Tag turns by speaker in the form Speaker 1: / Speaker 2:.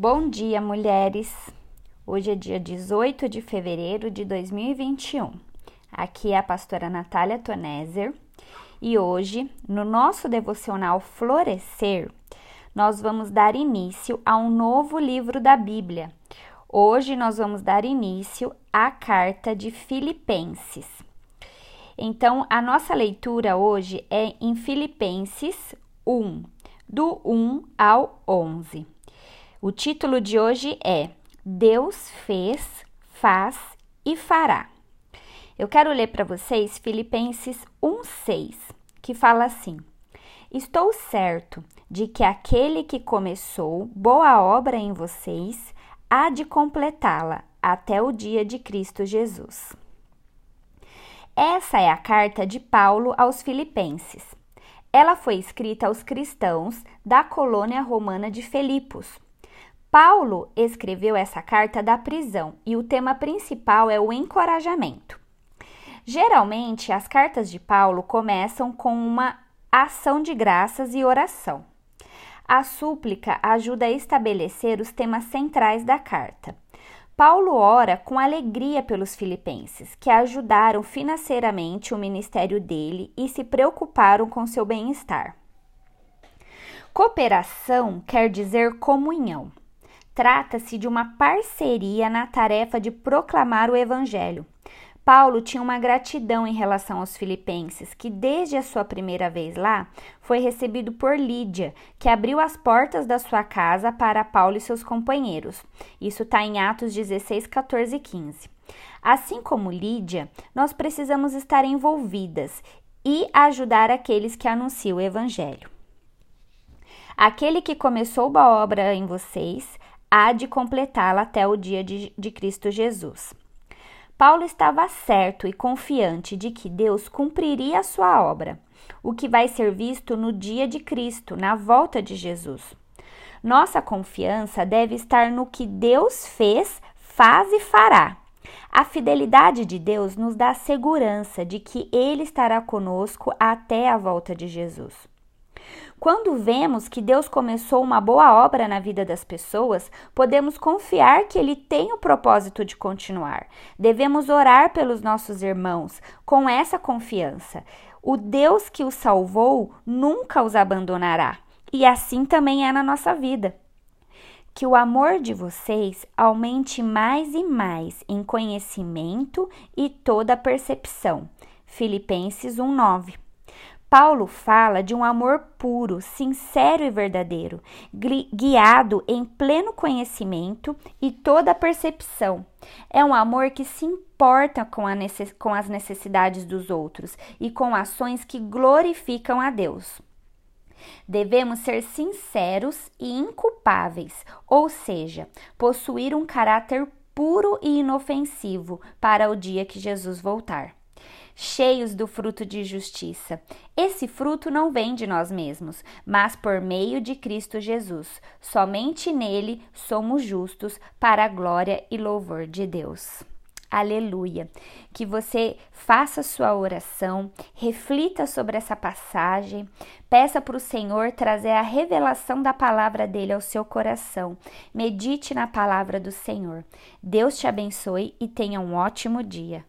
Speaker 1: Bom dia, mulheres! Hoje é dia 18 de fevereiro de 2021. Aqui é a pastora Natália Toneser e hoje, no nosso devocional Florescer, nós vamos dar início a um novo livro da Bíblia. Hoje nós vamos dar início à carta de Filipenses. Então, a nossa leitura hoje é em Filipenses 1, do 1 ao 11. O título de hoje é Deus fez, faz e fará. Eu quero ler para vocês Filipenses 1:6, que fala assim: Estou certo de que aquele que começou boa obra em vocês há de completá-la até o dia de Cristo Jesus. Essa é a carta de Paulo aos Filipenses. Ela foi escrita aos cristãos da colônia romana de Filipos Paulo escreveu essa carta da prisão e o tema principal é o encorajamento. Geralmente, as cartas de Paulo começam com uma ação de graças e oração. A súplica ajuda a estabelecer os temas centrais da carta. Paulo ora com alegria pelos filipenses, que ajudaram financeiramente o ministério dele e se preocuparam com seu bem-estar. Cooperação quer dizer comunhão. Trata-se de uma parceria na tarefa de proclamar o Evangelho. Paulo tinha uma gratidão em relação aos filipenses, que desde a sua primeira vez lá foi recebido por Lídia, que abriu as portas da sua casa para Paulo e seus companheiros. Isso está em Atos 16, 14 e 15. Assim como Lídia, nós precisamos estar envolvidas e ajudar aqueles que anunciam o Evangelho. Aquele que começou a obra em vocês há de completá-la até o dia de, de Cristo Jesus. Paulo estava certo e confiante de que Deus cumpriria a sua obra, o que vai ser visto no dia de Cristo, na volta de Jesus. Nossa confiança deve estar no que Deus fez, faz e fará. A fidelidade de Deus nos dá a segurança de que Ele estará conosco até a volta de Jesus. Quando vemos que Deus começou uma boa obra na vida das pessoas, podemos confiar que Ele tem o propósito de continuar. Devemos orar pelos nossos irmãos com essa confiança. O Deus que os salvou nunca os abandonará. E assim também é na nossa vida. Que o amor de vocês aumente mais e mais em conhecimento e toda percepção. Filipenses 1:9. Paulo fala de um amor puro, sincero e verdadeiro, guiado em pleno conhecimento e toda percepção. É um amor que se importa com, necess com as necessidades dos outros e com ações que glorificam a Deus. Devemos ser sinceros e inculpáveis, ou seja, possuir um caráter puro e inofensivo para o dia que Jesus voltar cheios do fruto de justiça. Esse fruto não vem de nós mesmos, mas por meio de Cristo Jesus. Somente nele somos justos para a glória e louvor de Deus. Aleluia. Que você faça sua oração, reflita sobre essa passagem, peça para o Senhor trazer a revelação da palavra dele ao seu coração. Medite na palavra do Senhor. Deus te abençoe e tenha um ótimo dia.